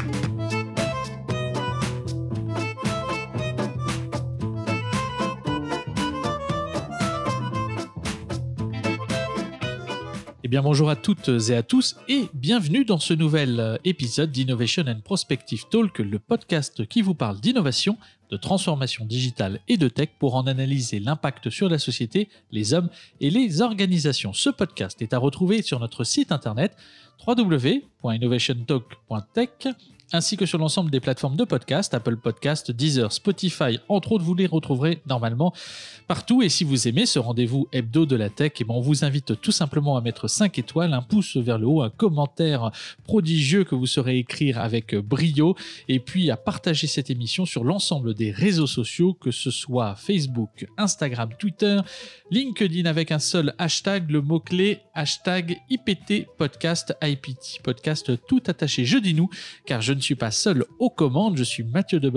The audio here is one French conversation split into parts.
Eh bien bonjour à toutes et à tous et bienvenue dans ce nouvel euh, épisode d'Innovation and Prospective Talk, le podcast qui vous parle d'innovation, de transformation digitale et de tech pour en analyser l'impact sur la société, les hommes et les organisations. Ce podcast est à retrouver sur notre site internet www.innovationtalk.tech ainsi que sur l'ensemble des plateformes de podcast, Apple Podcast, Deezer, Spotify, entre autres, vous les retrouverez normalement partout. Et si vous aimez ce rendez-vous hebdo de la tech, eh ben, on vous invite tout simplement à mettre 5 étoiles, un pouce vers le haut, un commentaire prodigieux que vous saurez écrire avec brio, et puis à partager cette émission sur l'ensemble des réseaux sociaux, que ce soit Facebook, Instagram, Twitter, LinkedIn avec un seul hashtag, le mot-clé hashtag IPT podcast IPT podcast tout attaché. Je dis nous, car je ne suis pas seul aux commandes, je suis Mathieu de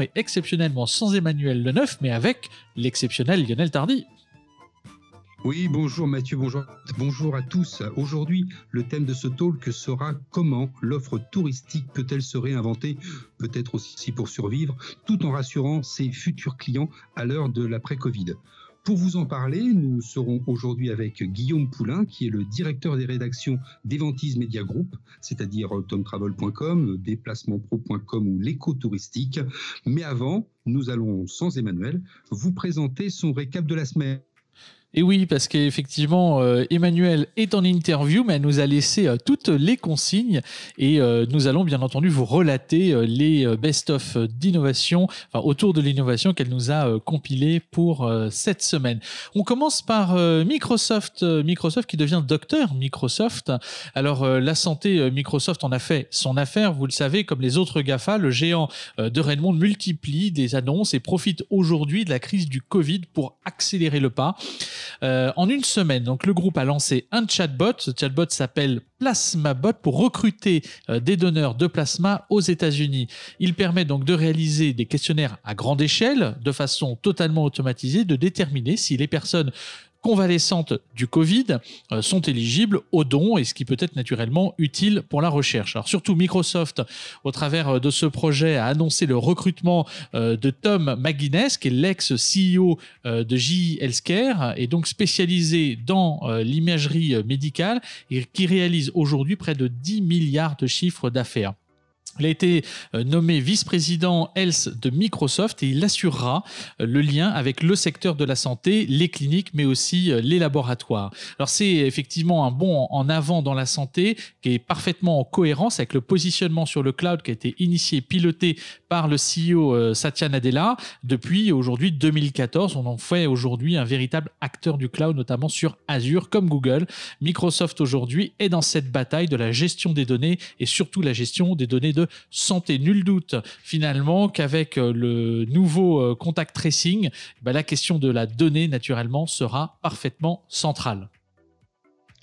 et exceptionnellement sans Emmanuel Le Neuf, mais avec l'exceptionnel Lionel Tardy. Oui, bonjour Mathieu, bonjour, bonjour à tous. Aujourd'hui, le thème de ce talk sera comment l'offre touristique peut-elle se réinventer, peut-être aussi pour survivre, tout en rassurant ses futurs clients à l'heure de l'après-Covid. Pour vous en parler, nous serons aujourd'hui avec Guillaume Poulain, qui est le directeur des rédactions d'Eventis Media Group, c'est-à-dire tomtravel.com, déplacementpro.com ou l'éco-touristique. Mais avant, nous allons, sans Emmanuel, vous présenter son récap de la semaine. Et oui, parce qu'effectivement, euh, Emmanuel est en interview, mais elle nous a laissé euh, toutes les consignes et euh, nous allons bien entendu vous relater les best-of d'innovation, enfin autour de l'innovation qu'elle nous a compilé pour cette semaine. On commence par Microsoft, Microsoft qui devient docteur Microsoft. Alors la santé, Microsoft en a fait son affaire, vous le savez, comme les autres GAFA, le géant de Redmond multiplie des annonces et profite aujourd'hui de la crise du Covid pour accélérer le pas. Euh, en une semaine, donc le groupe a lancé un chatbot. Ce chatbot s'appelle PlasmaBot pour recruter euh, des donneurs de plasma aux États-Unis. Il permet donc de réaliser des questionnaires à grande échelle, de façon totalement automatisée, de déterminer si les personnes convalescentes du Covid euh, sont éligibles aux dons et ce qui peut être naturellement utile pour la recherche. Alors surtout Microsoft, au travers euh, de ce projet, a annoncé le recrutement euh, de Tom McGuinness, qui est l'ex-CEO de GE Healthcare et donc spécialisé dans l'imagerie médicale et qui réalise aujourd'hui près de 10 milliards de chiffres d'affaires. Il a été euh, nommé vice-président Health de Microsoft et il assurera euh, le lien avec le secteur de la santé, les cliniques, mais aussi euh, les laboratoires. Alors c'est effectivement un bond en avant dans la santé qui est parfaitement en cohérence avec le positionnement sur le cloud qui a été initié, piloté par le CEO Satya Nadella depuis aujourd'hui 2014. On en fait aujourd'hui un véritable acteur du cloud, notamment sur Azure comme Google. Microsoft aujourd'hui est dans cette bataille de la gestion des données et surtout la gestion des données santé. Nul doute finalement qu'avec euh, le nouveau euh, contact tracing, bah, la question de la donnée naturellement sera parfaitement centrale.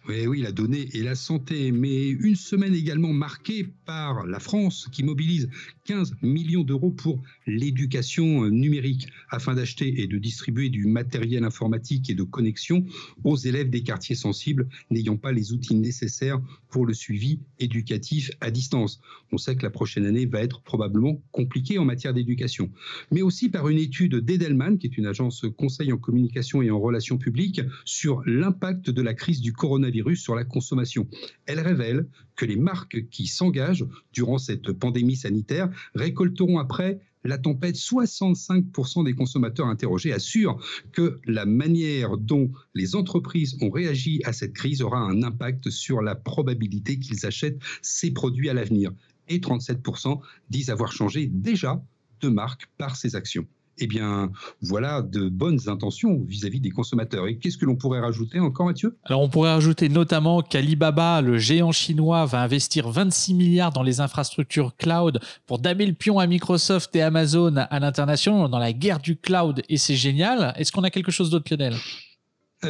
Oui, oui, la donnée et la santé, mais une semaine également marquée par la France qui mobilise 15 millions d'euros pour l'éducation numérique afin d'acheter et de distribuer du matériel informatique et de connexion aux élèves des quartiers sensibles n'ayant pas les outils nécessaires pour le suivi éducatif à distance. On sait que la prochaine année va être probablement compliquée en matière d'éducation, mais aussi par une étude d'Edelman, qui est une agence conseil en communication et en relations publiques, sur l'impact de la crise du coronavirus sur la consommation. Elle révèle que les marques qui s'engagent durant cette pandémie sanitaire récolteront après la tempête, 65% des consommateurs interrogés assurent que la manière dont les entreprises ont réagi à cette crise aura un impact sur la probabilité qu'ils achètent ces produits à l'avenir. Et 37% disent avoir changé déjà de marque par ces actions eh bien, voilà de bonnes intentions vis-à-vis des consommateurs. Et qu'est-ce que l'on pourrait rajouter encore, Mathieu? Alors, on pourrait rajouter notamment qu'Alibaba, le géant chinois, va investir 26 milliards dans les infrastructures cloud pour damer le pion à Microsoft et Amazon à l'international dans la guerre du cloud. Et c'est génial. Est-ce qu'on a quelque chose d'autre, Lionel?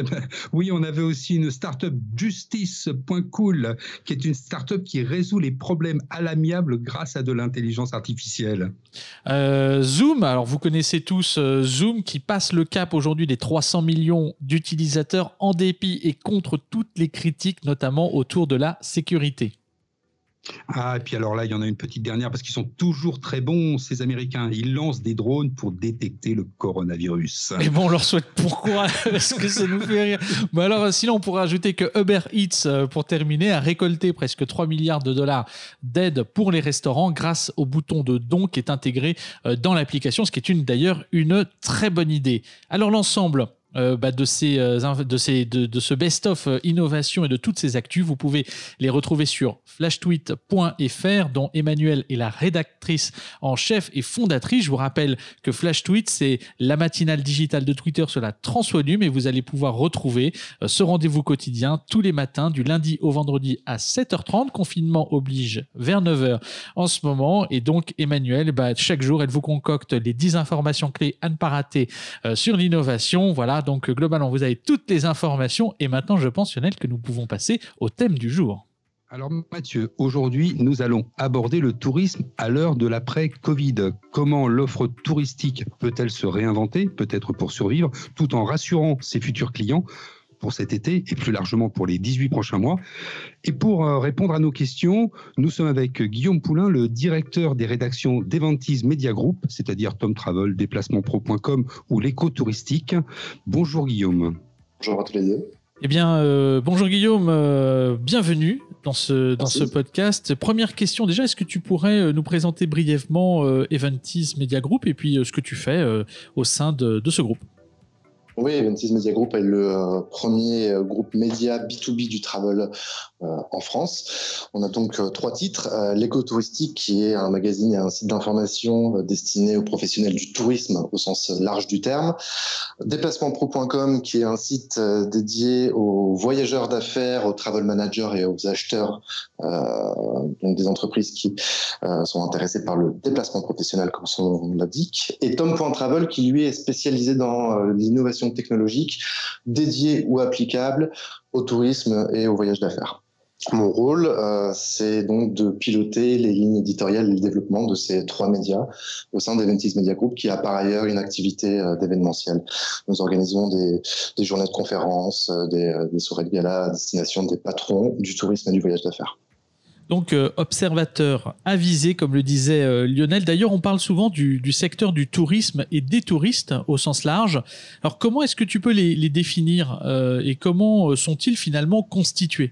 oui, on avait aussi une startup justice.cool, qui est une startup qui résout les problèmes à l'amiable grâce à de l'intelligence artificielle. Euh, Zoom, alors vous connaissez tous euh, Zoom qui passe le cap aujourd'hui des 300 millions d'utilisateurs en dépit et contre toutes les critiques, notamment autour de la sécurité. Ah, et puis alors là, il y en a une petite dernière parce qu'ils sont toujours très bons, ces Américains. Ils lancent des drones pour détecter le coronavirus. Et bon, on leur souhaite pourquoi? Parce que ça nous fait rire. Mais alors, sinon, on pourrait ajouter que Uber Eats, euh, pour terminer, a récolté presque 3 milliards de dollars d'aide pour les restaurants grâce au bouton de don qui est intégré euh, dans l'application, ce qui est une d'ailleurs une très bonne idée. Alors, l'ensemble euh, bah, de, ces, euh, de, ces, de, ce best-of euh, innovation et de toutes ces actus. Vous pouvez les retrouver sur flashtweet.fr, dont Emmanuel est la rédactrice en chef et fondatrice. Je vous rappelle que FlashTweet, c'est la matinale digitale de Twitter sur la transvolume et vous allez pouvoir retrouver ce rendez-vous quotidien tous les matins du lundi au vendredi à 7h30. Confinement oblige vers 9h en ce moment. Et donc, Emmanuel, bah, chaque jour, elle vous concocte les 10 informations clés à ne pas rater sur l'innovation. Voilà, donc globalement, vous avez toutes les informations. Et maintenant, je pense, Lionel, que nous pouvons passer au thème du jour. Alors Mathieu, aujourd'hui, nous allons aborder le tourisme à l'heure de l'après-Covid. Comment l'offre touristique peut-elle se réinventer, peut-être pour survivre, tout en rassurant ses futurs clients pour cet été et plus largement pour les 18 prochains mois. Et pour euh, répondre à nos questions, nous sommes avec Guillaume Poulain, le directeur des rédactions d'Eventis Media Group, c'est-à-dire Tom Travel, déplacementpro.com ou l'éco-touristique. Bonjour Guillaume. Bonjour à tous les deux. Eh bien, euh, bonjour Guillaume, euh, bienvenue dans ce, dans ce podcast. Première question déjà, est-ce que tu pourrais nous présenter brièvement Eventis Media Group et puis ce que tu fais au sein de, de ce groupe? Oui, Eventis Media Group est le euh, premier euh, groupe média B2B du travel euh, en France. On a donc trois titres. L'éco-touristique, qui est un magazine et un site d'information destiné aux professionnels du tourisme au sens large du terme. Déplacementpro.com, qui est un site dédié aux voyageurs d'affaires, aux travel managers et aux acheteurs, donc des entreprises qui sont intéressées par le déplacement professionnel, comme son l'indique. Et Tom.travel, qui lui est spécialisé dans l'innovation technologiques dédiées ou applicables au tourisme et au voyage d'affaires. Mon rôle, euh, c'est donc de piloter les lignes éditoriales et le développement de ces trois médias au sein d'Eventis Media Group, qui a par ailleurs une activité euh, d'événementiel. Nous organisons des, journées de conférences, euh, des, des soirées de gala à destination des patrons du tourisme et du voyage d'affaires. Donc, euh, observateur avisé, comme le disait euh, Lionel. D'ailleurs, on parle souvent du, secteur du tourisme et des touristes au sens large. Alors, comment est-ce que tu peux les, définir euh, et comment sont-ils finalement constitués?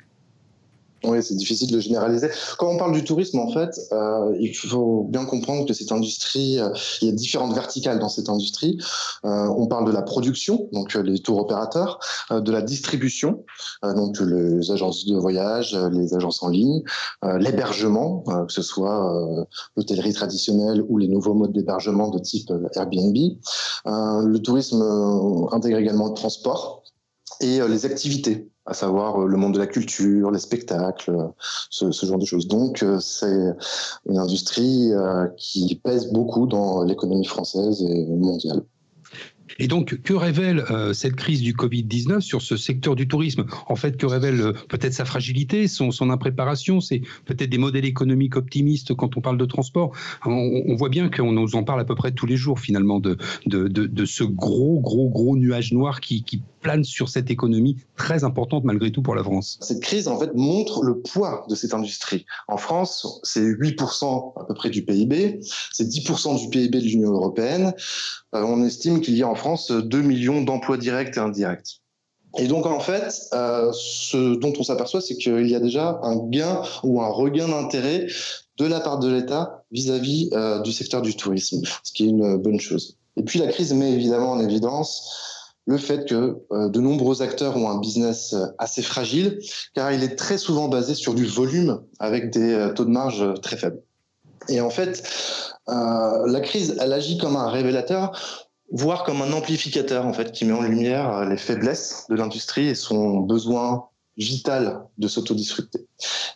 Oui, c'est difficile de généraliser. Quand on parle du tourisme, en fait, euh, il faut bien comprendre que cette industrie, euh, il y a différentes verticales dans cette industrie. Euh, on parle de la production, donc les tours opérateurs, de la distribution, donc les agences de voyage, les agences en ligne, l'hébergement, que ce soit l'hôtellerie traditionnelle ou les nouveaux modes d'hébergement de type Airbnb. le tourisme intègre également le transport et les activités à savoir euh, le monde de la culture, les spectacles, euh, ce, genre de choses. Donc euh, c'est une industrie qui pèse beaucoup dans l'économie française et mondiale. Et donc, que révèle euh, cette crise du Covid-19 sur ce secteur du tourisme? En fait, que révèle euh, peut-être sa fragilité, son, impréparation? C'est peut-être des modèles économiques optimistes quand on parle de transport. On, voit bien qu'on nous en parle à peu près tous les jours, finalement, de, ce gros, gros, gros nuage noir qui, qui plane sur cette économie très importante, malgré tout, pour la France. Cette crise, en fait, montre le poids de cette industrie. En France, c'est 8% à peu près du PIB, c'est 10% du PIB de l'Union européenne. Euh, on estime qu'il y a en France 2 millions d'emplois directs et indirects. Et donc en fait, euh, ce dont on s'aperçoit, c'est qu'il y a déjà un gain ou un regain d'intérêt de la part de l'État vis-à-vis euh, du secteur du tourisme, ce qui est une bonne chose. Et puis la crise met évidemment en évidence le fait que de nombreux acteurs ont un business assez fragile, car il est très souvent basé sur du volume avec des taux de marge très faibles. Et en fait, euh, la crise, elle agit comme un révélateur, voire comme un amplificateur, en fait, qui met en lumière les faiblesses de l'industrie et son besoin vital de s'autodisrupter.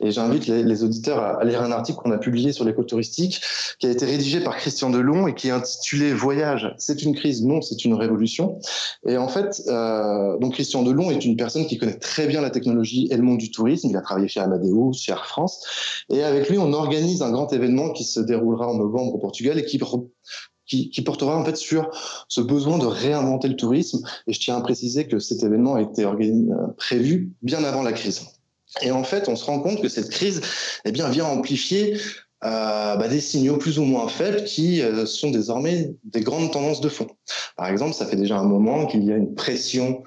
Et j'invite les, auditeurs à, lire un article qu'on a publié sur l'écotouristique qui a été rédigé par Christian Delon et qui est intitulé Voyage, c'est une crise, non, c'est une révolution. Et en fait, euh, donc Christian Delon est une personne qui connaît très bien la technologie et le monde du tourisme. Il a travaillé chez Amadeus, chez Air France. Et avec lui, on organise un grand événement qui se déroulera en novembre au Portugal et qui qui, portera en fait sur ce besoin de réinventer le tourisme. Et je tiens à préciser que cet événement a été euh, prévu bien avant la crise. Et en fait, on se rend compte que cette crise eh bien, vient amplifier euh, bah, des signaux plus ou moins faibles qui euh, sont désormais des grandes tendances de fond. Par exemple, ça fait déjà un moment qu'il y a une pression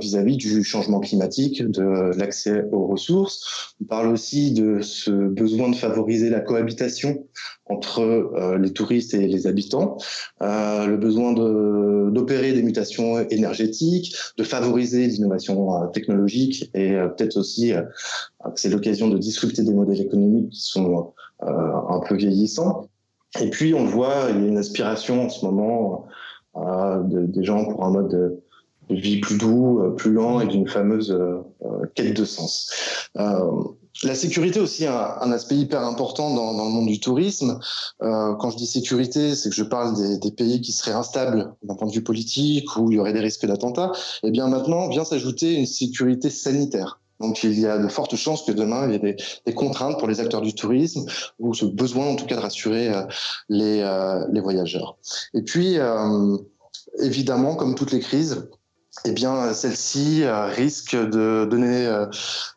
vis-à-vis du changement climatique, de l'accès aux ressources. On parle aussi de ce besoin de favoriser la cohabitation entre euh, les touristes et les habitants, euh, le besoin d'opérer des mutations énergétiques, de favoriser l'innovation technologique et peut-être aussi c'est l'occasion de disrupter des modèles économiques qui sont un peu vieillissants. Et puis on voit, il y a une aspiration en ce moment de, des gens pour un mode de, vie plus doux, euh, plus lent et d'une fameuse euh, euh, quête de sens. La sécurité aussi un, un aspect hyper important dans, dans, le monde du tourisme. Euh, quand je dis sécurité, c'est que je parle des, des, pays qui seraient instables d'un point de vue politique, où il y aurait des risques d'attentats. Et eh bien maintenant vient s'ajouter une sécurité sanitaire. Donc il y a de fortes chances que demain il y ait des, des contraintes pour les acteurs du tourisme ou ce besoin en tout cas de rassurer les, les voyageurs. Et puis évidemment, comme toutes les crises, eh bien, celle-ci euh, risque de donner euh,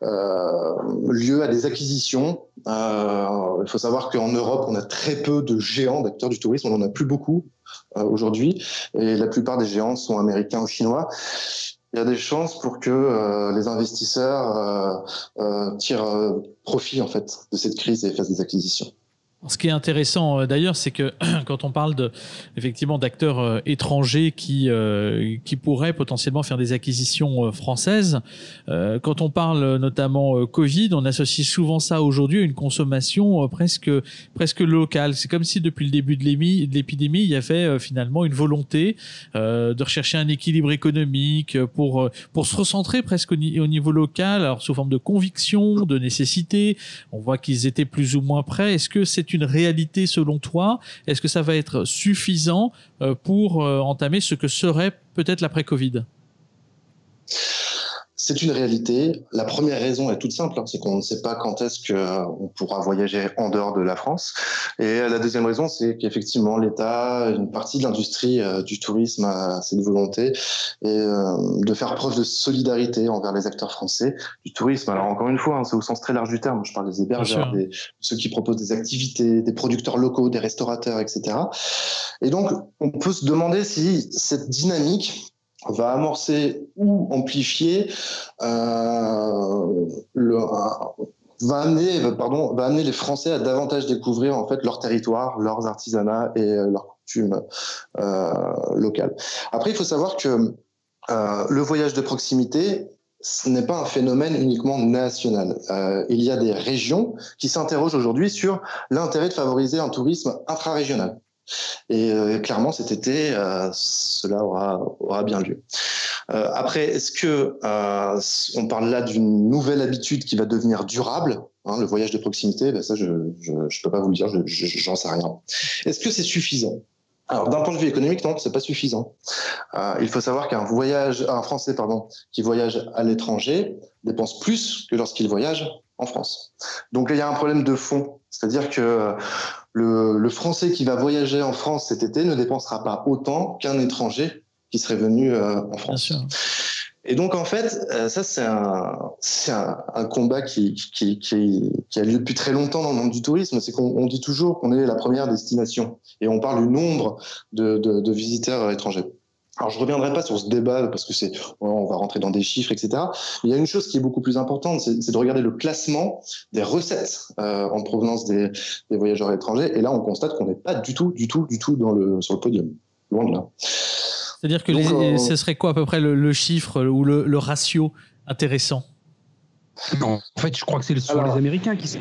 euh, lieu à des acquisitions. il faut savoir qu'en Europe, on a très peu de géants d'acteurs du tourisme, on n'en a plus beaucoup aujourd'hui, et la plupart des géants sont américains ou chinois. Il y a des chances pour que les investisseurs tirent profit en fait de cette crise et fassent des acquisitions. Ce qui est intéressant euh, d'ailleurs, c'est que quand on parle de, effectivement d'acteurs euh, étrangers qui, euh, qui pourraient potentiellement faire des acquisitions françaises, quand on parle notamment Covid, on associe souvent ça aujourd'hui à une consommation presque, presque locale. C'est comme si depuis le début de l'épidémie, il y avait finalement une volonté de rechercher un équilibre économique pour, pour se recentrer presque au, au niveau local, alors sous forme de conviction, de nécessité. On voit qu'ils étaient plus ou moins prêts. Est-ce que c'est une réalité selon toi. Est-ce que ça va être suffisant euh, pour euh, entamer ce que serait peut-être l'après-Covid? C'est une réalité. La première raison est toute simple, hein, c'est qu'on ne sait pas quand est-ce qu'on euh, pourra voyager en dehors de la France. Et la deuxième raison, c'est qu'effectivement, l'État, une partie de l'industrie euh, du tourisme a cette volonté et, euh, de faire preuve de solidarité envers les acteurs français du tourisme. Alors encore une fois, hein, c'est au sens très large du terme. Je parle des hébergeurs, des, ceux qui proposent des activités, des producteurs locaux, des restaurateurs, etc. Et donc, on peut se demander si cette dynamique va amorcer ou amplifier euh, va amener pardon va amener les Français à davantage découvrir en fait leur territoire, leurs artisanats et euh, leurs coutumes euh, locales. Après, il faut savoir que le voyage de proximité ce n'est pas un phénomène uniquement national. Il y a des régions qui s'interrogent aujourd'hui sur l'intérêt de favoriser un tourisme intra-régional. Et euh, clairement, cet été, euh, cela aura, aura bien lieu. Euh, après, est-ce que on parle là d'une nouvelle habitude qui va devenir durable hein, Le voyage de proximité, ben ça, je ne peux pas vous le dire, j'en sais rien. Est-ce que c'est suffisant? Alors, d'un point de vue économique, non, c'est pas suffisant. Il faut savoir qu'un voyage, un Français, pardon, qui voyage à l'étranger dépense plus que lorsqu'il voyage en France. Donc, il y a un problème de fond. C'est-à-dire que le, Français qui va voyager en France cet été ne dépensera pas autant qu'un étranger qui serait venu euh, en France. Et donc, en fait, euh, ça, c'est un, un, combat qui, qui, qui, a lieu depuis très longtemps dans le monde du tourisme. C'est qu'on dit toujours qu'on est la première destination. Et on parle du nombre de, de, de visiteurs étrangers. Alors, je reviendrai pas sur ce débat parce que c'est, on va rentrer dans des chiffres, etc. Mais il y a une chose qui est beaucoup plus importante, c'est de regarder le classement des recettes euh, en provenance des, des, voyageurs étrangers. Et là, on constate qu'on n'est pas du tout, du tout, du tout dans le, sur le podium. Loin de là. C'est-à-dire que euh, ce serait quoi à peu près le, le chiffre ou le, le ratio intéressant? Non, en fait, je crois que c'est sur les Américains qui sont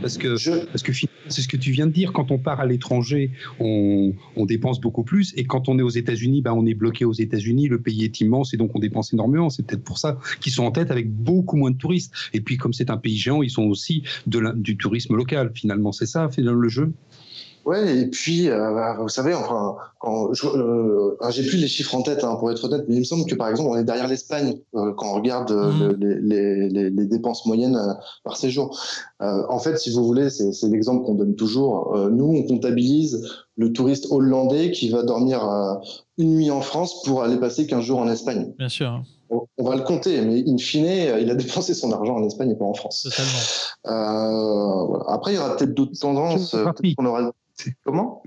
parce que parce que c'est ce que tu viens de dire. Quand on part à l'étranger, on, on, dépense beaucoup plus, et quand on est aux États-Unis, ben on est bloqué aux États-Unis. Le pays est immense et donc on dépense énormément. C'est peut-être pour ça qu'ils sont en tête avec beaucoup moins de touristes. Et puis comme c'est un pays géant, ils sont aussi de du tourisme local. Finalement, c'est ça, finalement, le jeu? Ouais, et puis, euh, bah, vous savez, enfin, quand euh, j'ai plus les chiffres en tête, hein, pour être honnête, mais il me semble que par exemple, on est derrière l'Espagne euh, quand on regarde mmh. les, les, les, dépenses moyennes par séjour. en fait, si vous voulez, c'est l'exemple qu'on donne toujours. nous, on comptabilise le touriste hollandais qui va dormir une nuit en France pour aller passer 15 jours en Espagne. Bien sûr. on va le compter, mais in fine, il a dépensé son argent en Espagne et pas en France. Après, il y aura peut-être d'autres tendances. Comment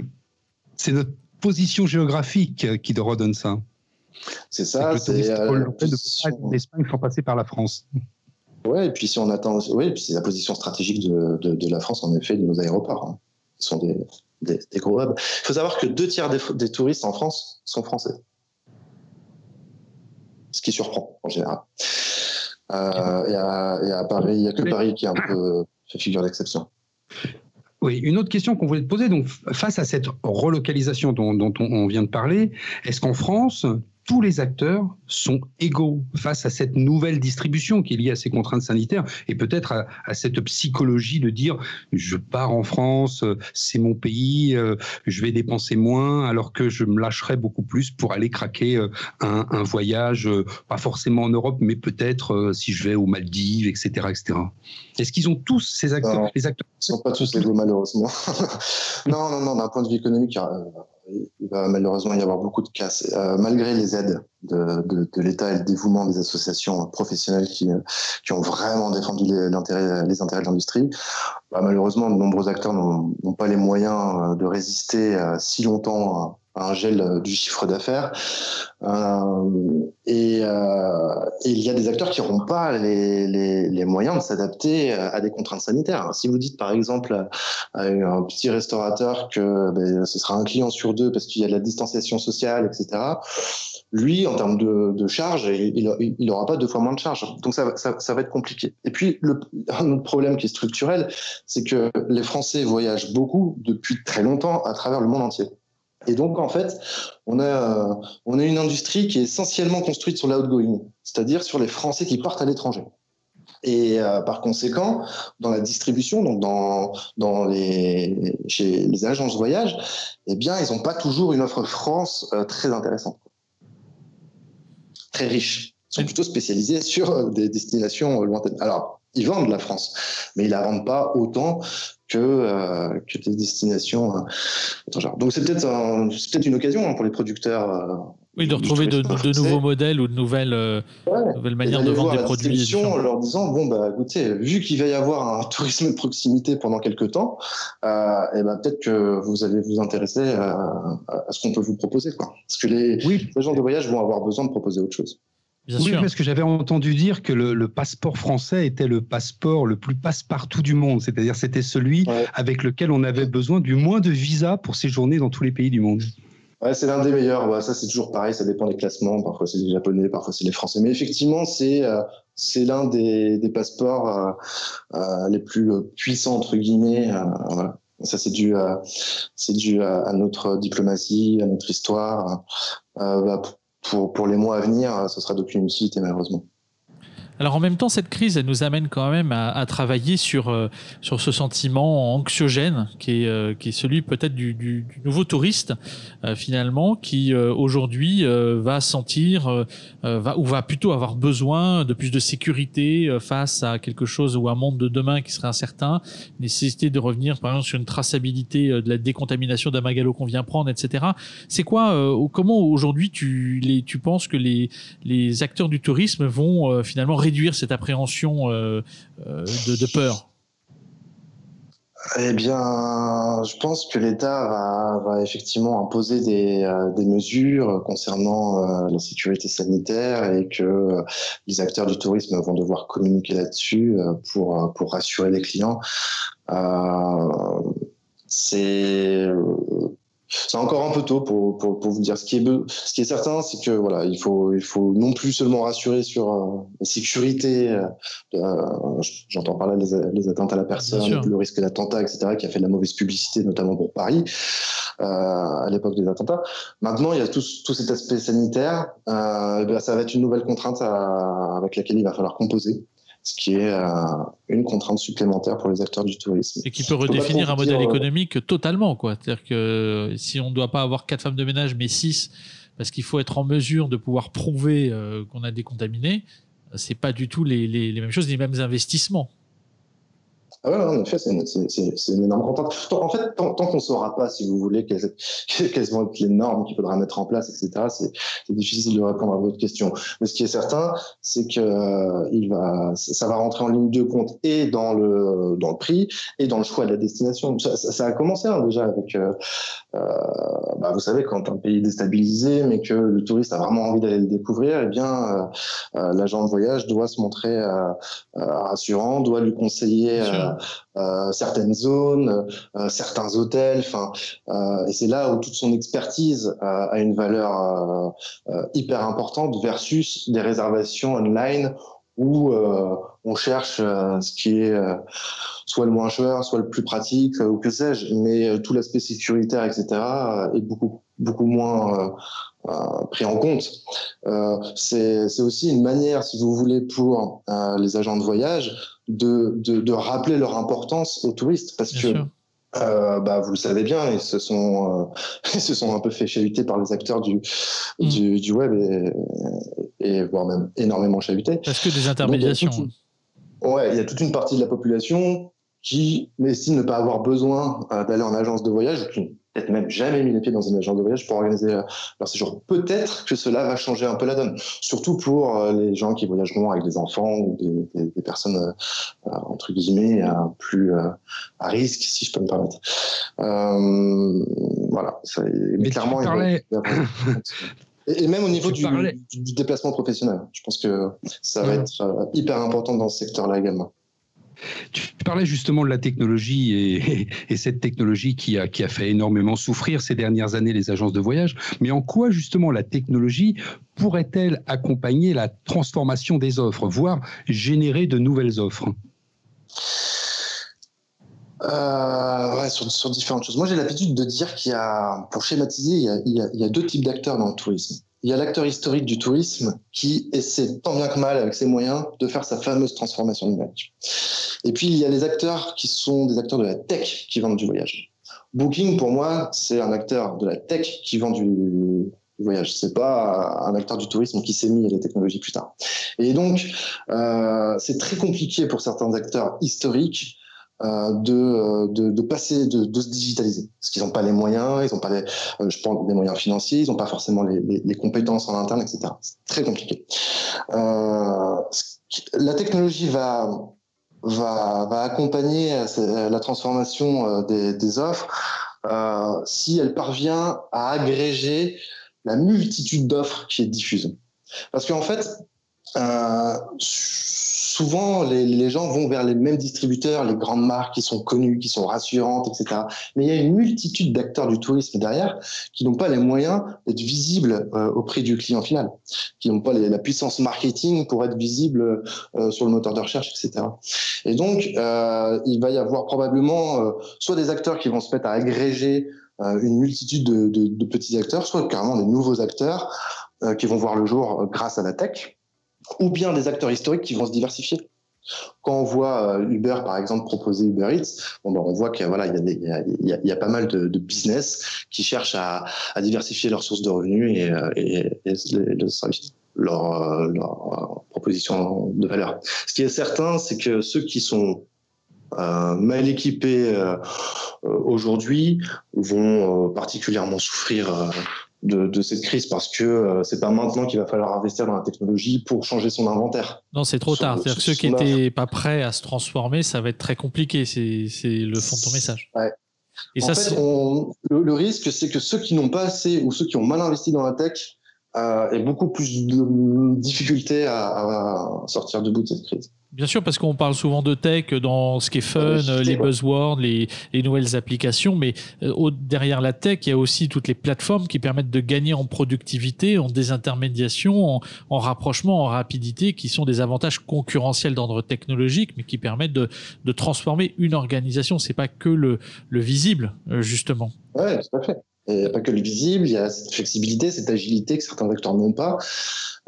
C'est notre position géographique qui redonne ça. C'est ça. C'est l'Espagne sans passer par la France. Ouais, et puis si on attend, oui, puis c'est la position stratégique de, de, la France en effet de nos aéroports. Hein. Ce sont des, des, gros hubs. Il faut savoir que deux tiers des, touristes en France sont français, ce qui surprend en général. Euh, et, à, Paris, il n'y a que Paris qui est un peu fait figure d'exception. Oui, une autre question qu'on voulait te poser, donc face à cette relocalisation dont, dont on vient de parler, est-ce qu'en France, tous les acteurs sont égaux face à cette nouvelle distribution qui est liée à ces contraintes sanitaires et peut-être à, cette psychologie de dire je pars en France, c'est mon pays, euh, je vais dépenser moins alors que je me lâcherai beaucoup plus pour aller craquer euh, un, voyage, euh, pas forcément en Europe, mais peut-être si je vais aux Maldives, etc. etc. Est-ce qu'ils ont tous ces acteurs Les acteurs ne sont pas tous égaux malheureusement. non, non, non, d'un point de vue économique, il va malheureusement y avoir beaucoup de casse. Euh, malgré les aides de, de, l'État et le dévouement des associations professionnelles qui, qui ont vraiment défendu les, les intérêts de l'industrie, bah, malheureusement, de nombreux acteurs n'ont pas les moyens euh, de résister euh, si longtemps un gel euh, du chiffre d'affaires. Euh, et, euh, il y a des acteurs qui n'auront pas les, les, les moyens de s'adapter à des contraintes sanitaires. Si vous dites par exemple à un petit restaurateur que ben, ce sera un client sur deux parce qu'il y a de la distanciation sociale, etc., lui, en termes de, de charge, il n'aura pas deux fois moins de charge. Donc ça, ça, ça, va être compliqué. Et puis, le, un autre problème qui est structurel, c'est que les Français voyagent beaucoup depuis très longtemps à travers le monde entier. Et donc, en fait, on a, euh, on a une industrie qui est essentiellement construite sur l'outgoing, c'est-à-dire sur les Français qui partent à l'étranger. Et euh, par conséquent, dans la distribution, donc dans, dans les, chez les agences de voyage, eh bien, ils n'ont pas toujours une offre France euh, très intéressante, très riche. Ils sont plutôt spécialisés sur des destinations lointaines. Alors, ils vendent la France, mais ils la vendent pas autant que, euh, que des destinations euh, Donc c'est peut-être peut une occasion hein, pour les producteurs. Euh, oui, de retrouver de, nouveaux modèles ou de nouvelles, nouvelles manières de vendre des produits. En leur disant bon bah écoutez, vu qu'il va y avoir un tourisme de proximité pendant quelques temps, et eh ben peut-être que vous allez vous intéresser à, ce qu'on peut vous proposer quoi. Parce que les, les agents de voyage vont avoir besoin de proposer autre chose oui, parce que j'avais entendu dire que le, passeport français était le passeport le plus passe-partout du monde, c'est-à-dire c'était celui avec lequel on avait besoin du moins de visas pour séjourner dans tous les pays du monde. Ouais, c'est l'un des meilleurs. ça, c'est toujours pareil, ça dépend des classements. Parfois, c'est les Japonais, parfois, c'est les Français. Mais effectivement, c'est euh, c'est l'un des, des, passeports euh, euh, les plus puissants, entre guillemets. voilà. Ça, c'est dû, c'est dû à, notre diplomatie, à notre histoire. Bah, pour, pour les mois à venir, ce sera depuis une utilité malheureusement. Alors en même temps, cette crise, elle nous amène quand même à, travailler sur, euh, sur ce sentiment anxiogène qui est, euh, qui est celui peut-être du, nouveau touriste euh, finalement, qui aujourd'hui va sentir va, ou va plutôt avoir besoin de plus de sécurité face à quelque chose ou un monde de demain qui serait incertain, nécessité de revenir par exemple sur une traçabilité de la décontamination d'un magalo qu'on vient prendre, etc. C'est quoi, comment aujourd'hui tu, tu penses que les, les acteurs du tourisme vont finalement réduire cette appréhension euh, euh, de, peur? Eh bien, je pense que l'État va, effectivement imposer des, euh, mesures concernant la sécurité sanitaire et que les acteurs du tourisme vont devoir communiquer là-dessus pour, pour rassurer les clients. c'est c'est encore un peu tôt pour, pour, pour, vous dire. Ce qui est, ce qui est certain, c'est que voilà, il faut, il faut non plus seulement rassurer sur euh, la sécurité. Euh, euh, j'entends par là les, les, atteintes à la personne, le risque d'attentat, etc., qui a fait de la mauvaise publicité, notamment pour Paris à l'époque des attentats. Maintenant, il y a tout, tout cet aspect sanitaire. Ben, ça va être une nouvelle contrainte avec laquelle il va falloir composer ce qui est euh, une contrainte supplémentaire pour les acteurs du tourisme. Et qui peut redéfinir un modèle euh, économique totalement. quoi. C'est-à-dire que si on ne doit pas avoir quatre femmes de ménage, mais six, parce qu'il faut être en mesure de pouvoir prouver euh, qu'on a décontaminé, c'est pas du tout les, les, mêmes choses, les mêmes investissements. Ah ouais, en effet, c'est une, énorme contrainte. En fait, tant, qu'on ne saura pas, si vous voulez, quelles, vont être les normes qu'il faudra mettre en place, etc., c'est difficile de répondre à votre question. Mais ce qui est certain, c'est que euh, il va, ça va rentrer en ligne de compte et dans le, dans le prix et dans le choix de la destination. Ça, a commencé hein, déjà avec, euh, euh, bah, vous savez, quand un pays est déstabilisé, mais que le touriste a vraiment envie d'aller le découvrir, eh bien, l'agent de voyage doit se montrer rassurant, doit lui conseiller euh, certaines zones, euh, certains hôtels. Enfin, euh, et c'est là où toute son expertise a une valeur hyper importante versus des réservations online où on cherche ce qui est soit le moins cher, soit le plus pratique, ou que sais-je. Mais tout l'aspect sécuritaire, etc., est beaucoup beaucoup moins pris en compte. C'est aussi une manière, si vous voulez, pour les agents de voyage de, de, de, rappeler leur importance aux touristes parce que euh, bah, vous le savez bien, ils se sont, euh, ils se sont un peu fait chahuter par les acteurs du, mm. du, du, web et, et, voire même énormément chahuter. Parce que des intermédiations. ouais, il y a toute une partie de la population qui estime ne pas avoir besoin euh, d'aller en agence de voyage, qui peut-être même jamais mis les pieds dans une agence de voyage pour organiser euh, leur séjour. Peut-être que cela va changer un peu la donne, surtout pour euh, les gens qui voyageront avec des enfants ou des, des, personnes euh, entre guillemets plus à risque, si je peux me permettre. voilà, ça, mais clairement. Et, même au niveau du, du, déplacement professionnel, je pense que ça va être hyper important dans ce secteur-là également. Tu parlais justement de la technologie et, cette technologie qui a, qui a fait énormément souffrir ces dernières années les agences de voyage. Mais en quoi justement la technologie pourrait-elle accompagner la transformation des offres, voire générer de nouvelles offres? Euh, sur, différentes choses. Moi, j'ai l'habitude de dire qu'il y a, pour schématiser, il y a deux types d'acteurs dans le tourisme il y a l'acteur historique du tourisme qui essaie tant bien que mal avec ses moyens de faire sa fameuse transformation numérique. Et puis il y a les acteurs qui sont des acteurs de la tech qui vendent du voyage. Booking pour moi c'est un acteur de la tech qui vend du, voyage. C'est pas un acteur du tourisme qui s'est mis à la technologie plus tard. Et donc euh, c'est très compliqué pour certains acteurs historiques euh, euh, de, de, passer, de, se digitaliser. Parce qu'ils n'ont pas les moyens, ils n'ont pas les, euh, je pense, des moyens financiers, ils n'ont pas forcément les, compétences en interne, etc. C'est très compliqué. la technologie va, va, va accompagner la transformation des, offres si elle parvient à agréger la multitude d'offres qui est diffuse. Parce qu'en fait, souvent, les, gens vont vers les mêmes distributeurs, les grandes marques qui sont connues, qui sont rassurantes, etc. Mais il y a une multitude d'acteurs du tourisme derrière qui n'ont pas les moyens d'être visibles euh, auprès du client final, qui n'ont pas la puissance marketing pour être visibles euh, sur le moteur de recherche, etc. Et donc, euh, il va y avoir probablement soit des acteurs qui vont se mettre à agréger une multitude de, de, petits acteurs, soit carrément des nouveaux acteurs qui vont voir le jour grâce à la tech ou bien des acteurs historiques qui vont se diversifier. Quand on voit euh, Uber, par exemple, proposer Uber Eats, ben, on voit qu'il y, a pas mal de, business qui cherchent à, diversifier leurs sources de revenus et, euh, et, leur, euh, de valeur. Ce qui est certain, c'est que ceux qui sont mal équipés aujourd'hui vont particulièrement souffrir de, cette crise parce que euh, c'est pas maintenant qu'il va falloir investir dans la technologie pour changer son inventaire. Non, c'est trop tard. C'est-à-dire que ceux qui n'étaient pas prêts à se transformer, ça va être très compliqué. C'est le fond de ton message. Et en ça, fait, le, risque, c'est que ceux qui n'ont pas assez ou ceux qui ont mal investi dans la tech euh, aient beaucoup plus de difficultés à, à sortir de bout de cette crise. Bien sûr, parce qu'on parle souvent de tech dans ce qui est fun, les buzzwords, les, nouvelles applications, mais euh, derrière la tech, il y a aussi toutes les plateformes qui permettent de gagner en productivité, en désintermédiation, en, rapprochement, en rapidité, qui sont des avantages concurrentiels d'ordre technologique, mais qui permettent de, transformer une organisation. C'est pas que le, le visible, euh, justement. Oui, tout à fait. Il n'y a pas que le visible, il y a cette flexibilité, cette agilité que certains acteurs n'ont pas.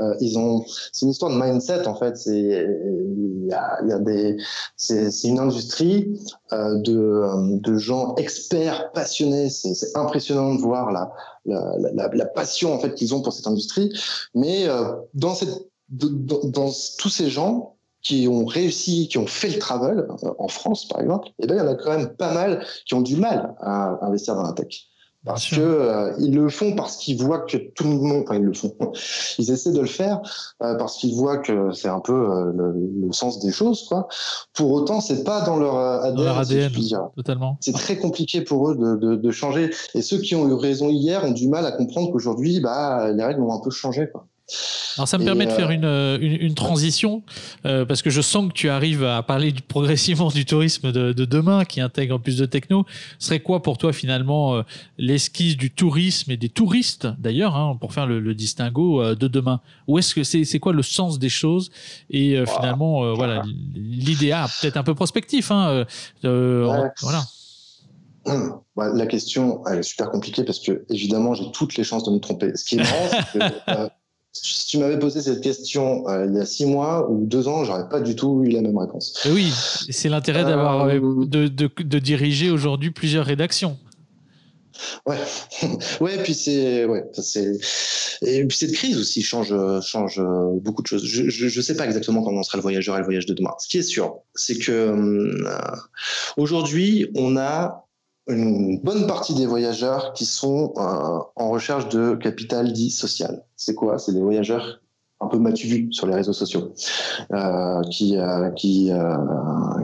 Euh, ils ont, c'est une histoire de mindset en fait. C'est, il y a, y a des, c'est, une industrie euh, de, de gens experts, passionnés. C'est, impressionnant de voir la, la, la, la, passion en fait qu'ils ont pour cette industrie. Mais euh, dans cette, dans, dans tous ces gens qui ont réussi, qui ont fait le travel en France, par exemple, eh ben, il y en a quand même pas mal qui ont du mal à investir dans la tech. Parce que euh, ils le font parce qu'ils voient que tout le monde, enfin ils le font, ils essaient de le faire euh, parce qu'ils voient que c'est un peu euh, le, sens des choses, quoi. Pour autant, c'est pas dans leur ADN. Dans leur ADN totalement. C'est très compliqué pour eux de, de, de, changer. Et ceux qui ont eu raison hier ont du mal à comprendre qu'aujourd'hui, bah, les règles ont un peu changé, quoi. Alors ça me permet de faire euh, une, une, transition, euh, parce que je sens que tu arrives à parler progressivement du tourisme de, de, demain, qui intègre plus de techno. Ce serait quoi pour toi finalement euh, l'esquisse du tourisme et des touristes d'ailleurs, hein, pour faire le, le distinguo de demain? Où est-ce que c'est c'est quoi le sens des choses? Et finalement, voilà, l'idéal peut-être un peu prospectif. Hein, voilà. Bah, la question, elle est super compliquée parce que évidemment, j'ai toutes les chances de me tromper. Ce qui est marrant, c'est que si tu m'avais posé cette question euh, il y a six mois ou deux ans, j'aurais pas du tout eu la même réponse. oui, c'est l'intérêt d'avoir euh, de, de, de, diriger aujourd'hui plusieurs rédactions. Ouais, ouais, puis c'est, ouais, c'est, et puis cette crise aussi change, change beaucoup de choses. Je, je, je, sais pas exactement comment sera le voyageur et le voyage de demain. Ce qui est sûr, c'est que euh, aujourd'hui, on a une bonne partie des voyageurs qui sont euh, en recherche de capital dit social. C'est quoi? C'est des voyageurs un peu matu sur les réseaux sociaux, euh, qui euh, qui euh,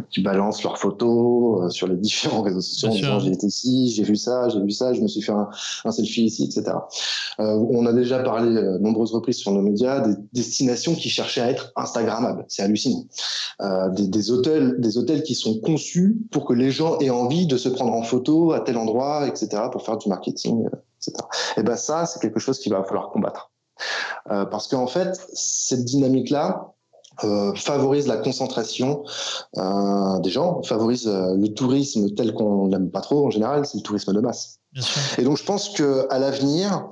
qui balancent leurs photos euh, sur les différents réseaux sociaux en disant j'ai été ici, j'ai vu ça, j'ai vu ça, je me suis fait un, un selfie ici, etc. Euh, on a déjà parlé nombreuses reprises sur nos médias des destinations qui cherchaient à être instagrammables, c'est hallucinant. Des, des, hôtels des hôtels qui sont conçus pour que les gens aient envie de se prendre en photo à tel endroit, etc. pour faire du marketing, etc. Et ben ça c'est quelque chose qu'il va falloir combattre. Euh, parce qu'en fait, cette dynamique-là, euh, favorise la concentration euh, des gens, favorise euh, le tourisme tel qu'on l'aime pas trop en général, c'est le tourisme de masse. Et donc je pense que à l'avenir,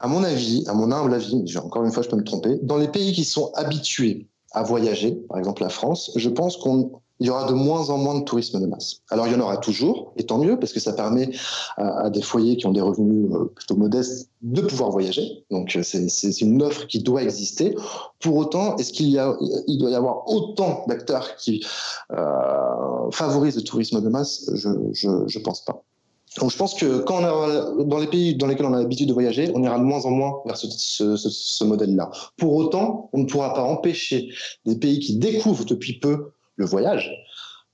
à mon avis, à mon humble avis, encore une fois je peux me tromper, dans les pays qui sont habitués à voyager, par exemple la France, je pense qu'on il y aura de moins en moins de tourisme de masse. Alors il y en aura toujours, et tant mieux, parce que ça permet à, des foyers qui ont des revenus euh, plutôt modestes de pouvoir voyager. Donc euh, c'est une offre qui doit exister. Pour autant, est-ce qu'il doit y avoir autant d'acteurs qui euh, favorisent le tourisme de masse? Je je pense pas. Donc je pense que quand on a, dans les pays dans lesquels on a l'habitude de voyager, on ira de moins en moins vers ce modèle-là. Pour autant, on ne pourra pas empêcher des pays qui découvrent depuis peu le voyage,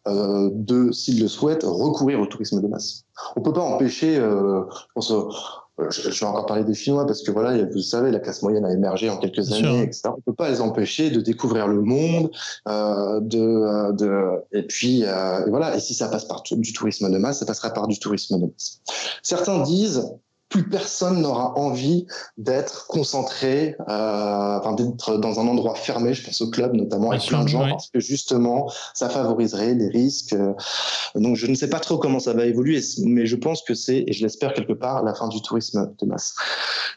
euh, de, s'ils le souhaitent, recourir au tourisme de masse. On peut pas empêcher, euh, euh, je, vais encore parler des Chinois parce que voilà, vous savez, la classe moyenne a émergé en quelques années, etc. On peut pas les empêcher de découvrir le monde, euh, de, de, et puis et voilà. Et si ça passe par du tourisme de masse, ça passera par du tourisme de masse. Certains disent plus personne n'aura envie d'être concentré, euh, enfin d'être dans un endroit fermé. Je pense au club notamment avec plein de gens parce que justement ça favoriserait les risques. Donc je ne sais pas trop comment ça va évoluer, mais je pense que c'est et je l'espère quelque part la fin du tourisme de masse.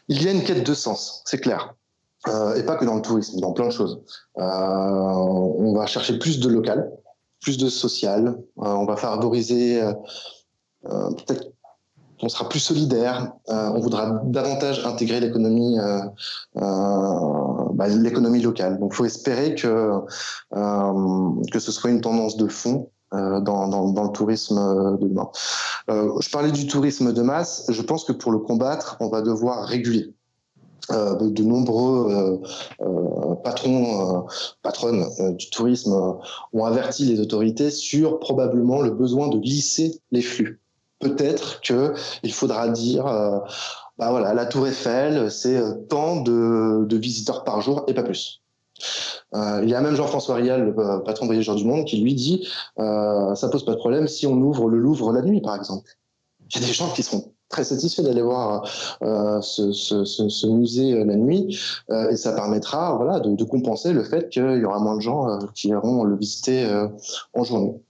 Il y a une quête de sens, c'est clair. Euh, et pas que dans le tourisme, dans plein de choses. Euh, on va chercher plus de local, plus de social. On va favoriser peut-être on sera plus solidaire, euh, on voudra davantage intégrer l'économie, euh, euh, bah, l'économie locale. Donc, il faut espérer que que ce soit une tendance de fond dans, dans, dans, le tourisme de demain. je parlais du tourisme de masse. Je pense que pour le combattre, on va devoir réguler. Euh, de nombreux euh, patrons, patronnes du tourisme ont averti les autorités sur probablement le besoin de lisser les flux peut-être que il faudra dire euh, bah voilà la Tour Eiffel c'est euh, tant de, visiteurs par jour et pas plus euh, il y a même Jean-François Rial, patron de Voyageurs du Monde, qui lui dit euh, ça pose pas de problème si on ouvre le Louvre la nuit, par exemple. Il y a des gens qui seront très satisfaits d'aller voir ce, musée la nuit, et ça permettra voilà, de compenser le fait qu'il y aura moins de gens qui iront le visiter en journée.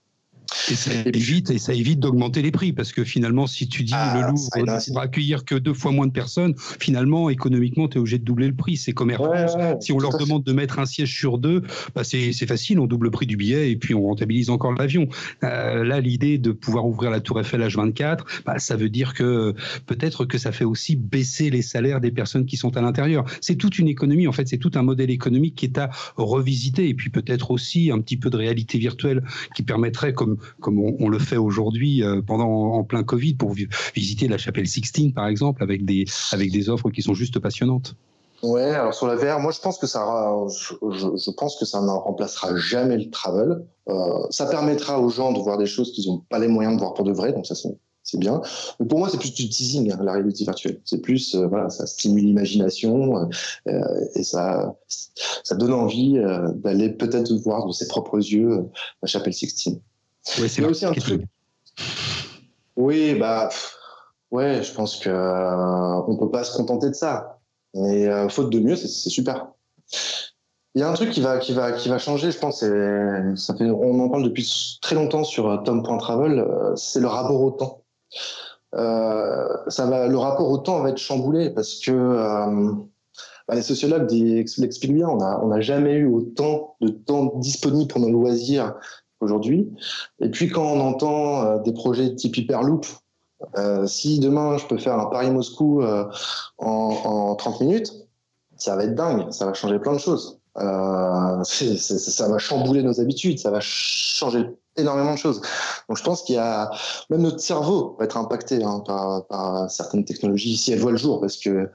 Et ça évite, et ça évite d'augmenter les prix parce que finalement, si tu dis ah, le Louvre ne pourra accueillir que deux fois moins de personnes, finalement, économiquement, tu es obligé de doubler le prix. C'est comme Air France. si on leur demande de mettre un siège sur deux, bah c'est facile, on double le prix du billet et puis on rentabilise encore l'avion. Euh, là, l'idée de pouvoir ouvrir la Tour Eiffel H24, bah, ça veut dire que peut-être que ça fait aussi baisser les salaires des personnes qui sont à l'intérieur. C'est toute une économie, en fait, c'est tout un modèle économique qui est à revisiter et puis peut-être aussi un petit peu de réalité virtuelle qui permettrait, comme comme on, le fait aujourd'hui euh, pendant en plein Covid pour visiter la chapelle Sixtine par exemple avec des avec des offres qui sont juste passionnantes. Ouais, alors sur la VR, moi je pense que ça, je, pense que ça ne remplacera jamais le travel. Euh, ça permettra aux gens de voir des choses qu'ils n'ont pas les moyens de voir pour de vrai, donc ça c'est bien. Mais pour moi, c'est plus du teasing, hein, la réalité virtuelle. C'est plus, euh, voilà, ça stimule l'imagination et ça, ça donne envie d'aller peut-être voir de ses propres yeux la chapelle Sixtine. Oui, c'est aussi un truc. Oui, bah, ouais, je pense que euh, on peut pas se contenter de ça. Mais euh, faute de mieux, c'est super. Il y a un truc qui va, qui va, qui va changer, je pense. Ça fait, on en parle depuis très longtemps sur euh, Tom.travel. c'est le rapport au temps. ça va, le rapport au temps va être chamboulé parce que bah, les sociologues l'expliquent bien. On n'a on a jamais eu autant de temps disponible pour nos loisirs aujourd'hui. Et puis quand on entend euh, des projets type Hyperloop, euh, si demain je peux faire un Paris-Moscou euh, en, 30 minutes, ça va être dingue, ça va changer plein de choses. ça va chambouler nos habitudes, ça va changer énormément de choses. Donc je pense qu'il y a même notre cerveau va être impacté hein, par, par, certaines technologies si elles voient le jour, parce que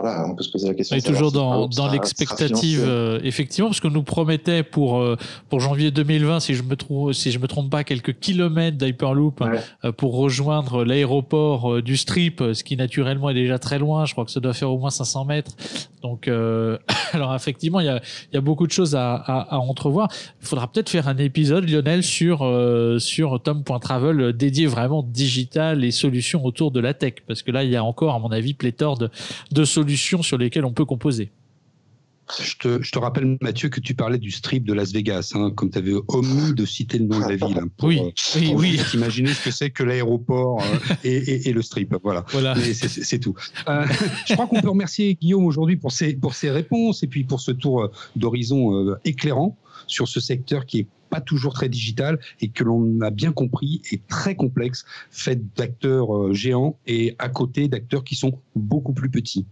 voilà, on peut se poser la question. On est toujours dans, dans l'expectative, euh, effectivement, parce qu'on nous promettait pour, euh, pour janvier 2020, si je me trouve, si je me trompe pas, quelques kilomètres d'Hyperloop euh, pour rejoindre l'aéroport du Strip, ce qui naturellement est déjà très loin. Je crois que ça doit faire au moins 500 mètres. Donc, alors effectivement, il y a, y a beaucoup de choses à, à, à entrevoir. Il faudra peut-être faire un épisode, Lionel, sur, sur Tom.travel dédié vraiment digital et solutions autour de la tech, parce que là, il y a encore, à mon avis, pléthore de, de solutions sur lesquelles on peut composer. Je te, je te, rappelle, Mathieu, que tu parlais du strip de Las Vegas, hein, comme tu avais omis de citer le nom de la ville. Hein, oui, oui, oui. Imaginer ce que c'est que l'aéroport euh, et, et, le strip. Voilà. voilà. C'est tout. Euh, je crois qu'on peut remercier Guillaume aujourd'hui pour ses, pour ses réponses et puis pour ce tour euh, d'horizon éclairant sur ce secteur qui est pas toujours très digital et que l'on a bien compris est très complexe, fait d'acteurs géants et à côté d'acteurs qui sont beaucoup plus petits.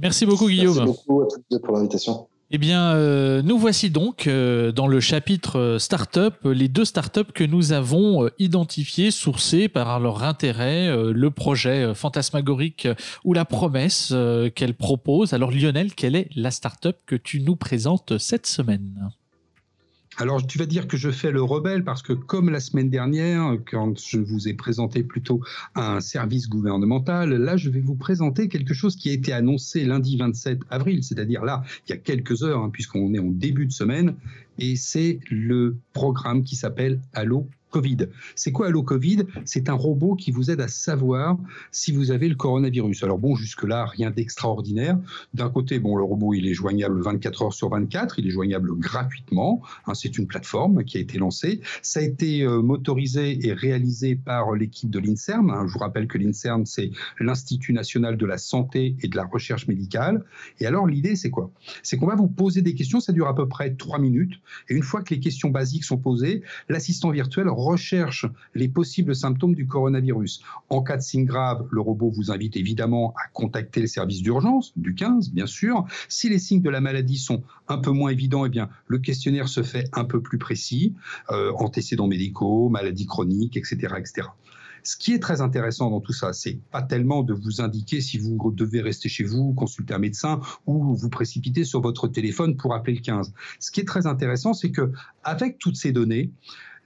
Merci beaucoup, Guillaume. Merci beaucoup à tous pour l'invitation. Eh bien, euh, nous voici donc euh, dans le chapitre euh, Startup, les deux startups que nous avons identifiées, sourcées par leur intérêt, le projet fantasmagorique ou la promesse qu'elles proposent. Alors Lionel, quelle est la startup que tu nous présentes cette semaine? Alors, tu vas dire que je fais le rebelle parce que, comme la semaine dernière, quand je vous ai présenté plutôt un service gouvernemental, là, je vais vous présenter quelque chose qui a été annoncé lundi 27 avril, c'est-à-dire là, il y a quelques heures, hein, puisqu'on est en début de semaine, et c'est le programme qui s'appelle Allo Covid. C'est quoi Allo Covid? C'est un robot qui vous aide à savoir si vous avez le coronavirus. Alors bon, jusque-là, rien d'extraordinaire. D'un côté, bon, le robot, il est joignable 24 heures sur 24, il est joignable gratuitement. Hein, c'est une plateforme qui a été lancée. Ça a été euh, motorisé et réalisé par l'équipe de l'INSERM. Hein, je vous rappelle que l'INSERM, c'est l'Institut national de la santé et de la recherche médicale. Et alors, l'idée, c'est quoi? C'est qu'on va vous poser des questions, ça dure à peu près 3 minutes. Et une fois que les questions basiques sont posées, l'assistant virtuel recherche les possibles symptômes du coronavirus. En cas de signe grave, le robot vous invite évidemment à contacter le service d'urgence du 15, bien sûr. Si les signes de la maladie sont un peu moins évidents, eh bien, le questionnaire se fait un peu plus précis, euh, antécédents médicaux, maladies chroniques, etc., etc. Ce qui est très intéressant dans tout ça, c'est pas tellement de vous indiquer si vous devez rester chez vous, consulter un médecin ou vous précipiter sur votre téléphone pour appeler le 15. Ce qui est très intéressant, c'est que avec toutes ces données,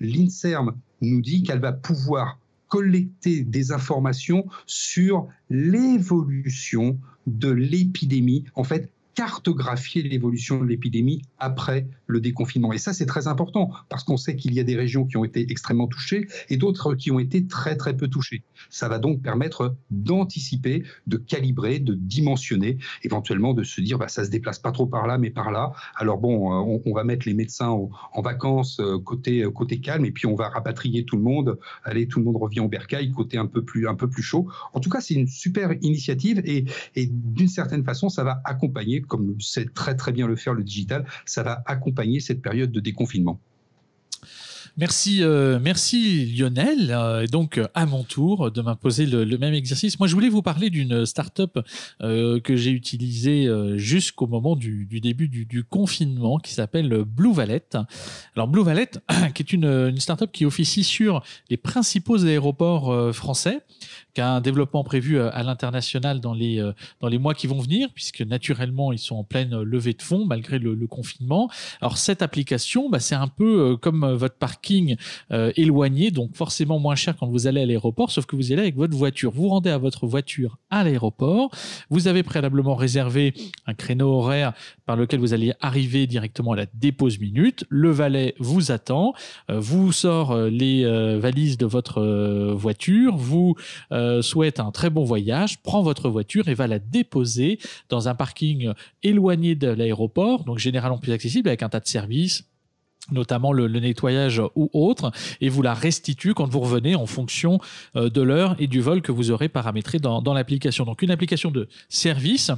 l'INSERM nous dit qu'elle va pouvoir collecter des informations sur l'évolution de l'épidémie, en fait, cartographier l'évolution de l'épidémie après le déconfinement. Et ça, c'est très important parce qu'on sait qu'il y a des régions qui ont été extrêmement touchées et d'autres qui ont été très très peu touchées. Ça va donc permettre d'anticiper, de calibrer, de dimensionner, éventuellement de se dire bah, ça se déplace pas trop par là mais par là. Alors bon, euh, on, va mettre les médecins en, vacances euh, côté côté calme et puis on va rapatrier tout le monde. Allez, tout le monde revient au bercail côté un peu plus un peu plus chaud. En tout cas, c'est une super initiative et, et d'une certaine façon, ça va accompagner comme sait très très bien le faire le digital, ça va accompagner cette période de déconfinement. Merci, euh, merci Lionel. Euh, donc, à mon tour de m'imposer le, même exercice. Moi, je voulais vous parler d'une startup euh, que j'ai utilisée jusqu'au moment du, début du, confinement qui s'appelle Blue Valet. Alors, Blue Valet, qui est une, une startup qui officie sur les principaux aéroports français qui a un développement prévu euh, à l'international dans les, euh, dans les mois qui vont venir, puisque naturellement, ils sont en pleine levée de fonds malgré le, confinement. Alors, cette application, bah, c'est un peu euh, comme votre parking éloigné, donc forcément moins cher quand vous allez à l'aéroport, sauf que vous y allez avec votre voiture. Vous rendez à votre voiture à l'aéroport, vous avez préalablement réservé un créneau horaire par lequel vous allez arriver directement à la dépose minute. Le valet vous attend, vous sort les valises de votre voiture, vous euh, souhaite un très bon voyage, prend votre voiture et va la déposer dans un parking éloigné de l'aéroport, donc généralement plus accessible avec un tas de services notamment le, nettoyage ou autre, et vous la restitue quand vous revenez en fonction euh, de l'heure et du vol que vous aurez paramétré dans, dans l'application. Donc une application de service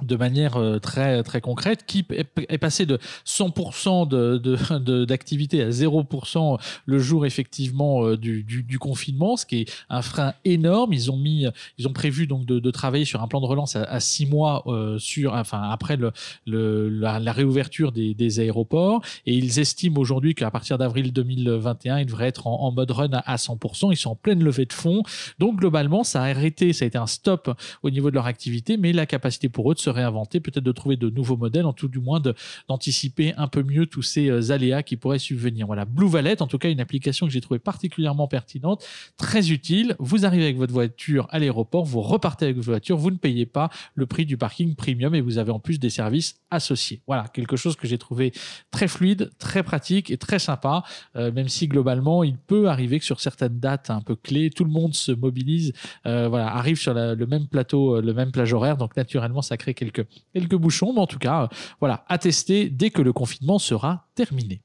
de manière euh, très très concrète qui est passé de 100% d'activité à 0% le jour effectivement euh, du, du, confinement ce qui est un frein énorme. Ils ont mis ils ont prévu donc de, travailler sur un plan de relance à, 6 mois euh, sur enfin après le, le la, réouverture des, des, aéroports. Et ils estiment aujourd'hui qu'à partir d'avril 2021 ils devraient être en, mode run à, 100% ils sont en pleine levée de fonds. Donc globalement ça a arrêté ça a été un stop au niveau de leur activité mais la capacité pour eux se réinventer, peut-être de trouver de nouveaux modèles, en tout du moins d'anticiper un peu mieux tous ces euh, aléas qui pourraient subvenir. Voilà, Blue Valet, en tout cas une application que j'ai trouvée particulièrement pertinente, très utile. Vous arrivez avec votre voiture à l'aéroport, vous repartez avec votre voiture, vous ne payez pas le prix du parking premium et vous avez en plus des services associés. Voilà, quelque chose que j'ai trouvé très fluide, très pratique et très sympa, euh, même si globalement il peut arriver que sur certaines dates un peu clés, tout le monde se mobilise, euh, voilà, arrive sur le même plateau, le même plage horaire, donc naturellement ça crée quelques, quelques bouchons, mais en tout cas, euh, voilà, à tester dès que le confinement sera terminé.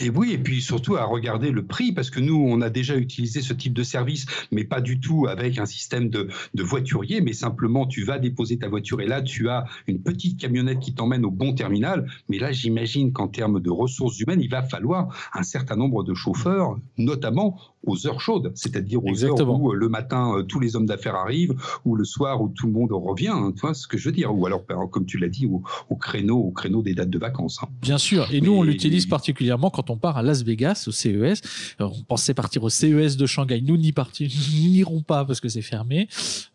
Et oui, et puis surtout à regarder le prix, parce que nous, on a déjà utilisé ce type de service, mais pas du tout avec un système de, de voiturier, mais simplement tu vas déposer ta voiture et là, tu as une petite camionnette qui t'emmène au bon terminal. Mais là, j'imagine qu'en termes de ressources humaines, il va falloir un certain nombre de chauffeurs, notamment aux heures chaudes, c'est-à-dire aux heures où euh, le matin euh, tous les hommes d'affaires arrivent, ou le soir où tout le monde revient, hein, tu vois ce que je veux dire, ou alors ben, comme tu l'as dit, au, créneau, au créneau des dates de vacances. Hein. Bien sûr, et nous on l'utilise particulièrement quand on part à Las Vegas, au CES. on pensait partir au CES de Shanghai. Nous n'y n'irons pas parce que c'est fermé.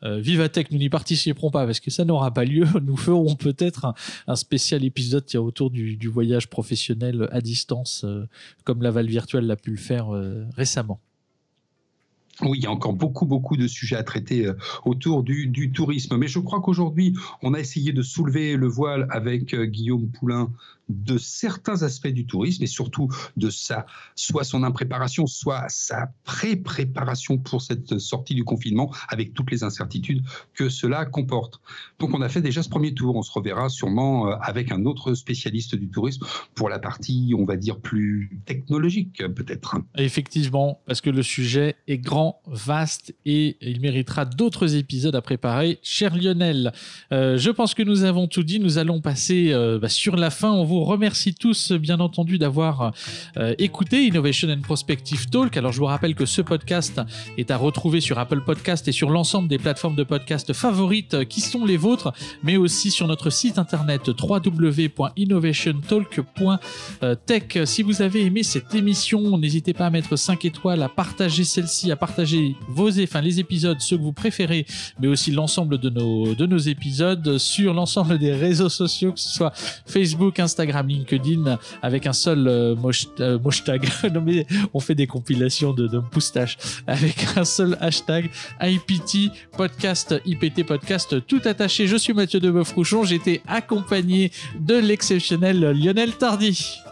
Euh, Vivatech, nous n'y participerons pas parce que ça n'aura pas lieu. Nous ferons peut-être un, spécial épisode autour du, voyage professionnel à distance, euh, comme la Val virtuelle l'a pu le faire euh, récemment. Oui, il y a encore beaucoup, beaucoup de sujets à traiter autour du, tourisme. Mais je crois qu'aujourd'hui, on a essayé de soulever le voile avec Guillaume Poulain de certains aspects du tourisme et surtout de sa, soit son impréparation, soit sa pré-préparation pour cette sortie du confinement avec toutes les incertitudes que cela comporte. Donc on a fait déjà ce premier tour. On se reverra sûrement euh, avec un autre spécialiste du tourisme pour la partie, on va dire, plus technologique peut-être. Effectivement, parce que le sujet est grand, vaste et il méritera d'autres épisodes à préparer. Cher Lionel, euh, je pense que nous avons tout dit. Nous allons passer euh, bah, sur la fin. On vous remercie tous, bien entendu, d'avoir euh, écouté Innovation and Prospective Talk. Alors, je vous rappelle que ce podcast est à retrouver sur Apple Podcast et sur l'ensemble des plateformes de podcast favorites qui sont les vôtres, mais aussi sur notre site internet www.innovationtalk.tech. Si vous avez aimé cette émission, n'hésitez pas à mettre 5 étoiles, à partager celle-ci, à partager vos, enfin, les épisodes, ceux que vous préférez, mais aussi l'ensemble de nos, de nos épisodes sur l'ensemble des réseaux sociaux, que ce soit Facebook, Instagram, Instagram, LinkedIn avec un seul euh, hashtag. non mais on fait des compilations de, de moustaches avec un seul hashtag IPT podcast, IPT podcast tout attaché. Je suis Mathieu Deboeuf-Rouchon. J'étais accompagné de l'exceptionnel Lionel Tardy.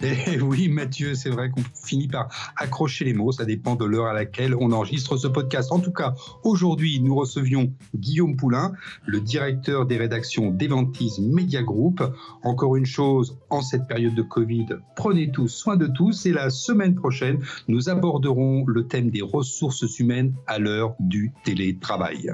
Et oui, Mathieu, c'est vrai qu'on finit par accrocher les mots. Ça dépend de l'heure à laquelle on enregistre ce podcast. En tout cas, aujourd'hui, nous recevions Guillaume Poulain, le directeur des rédactions d'Eventis Media Group. Encore une chose, en cette période de Covid, prenez tous soin de tous. Et la semaine prochaine, nous aborderons le thème des ressources humaines à l'heure du télétravail.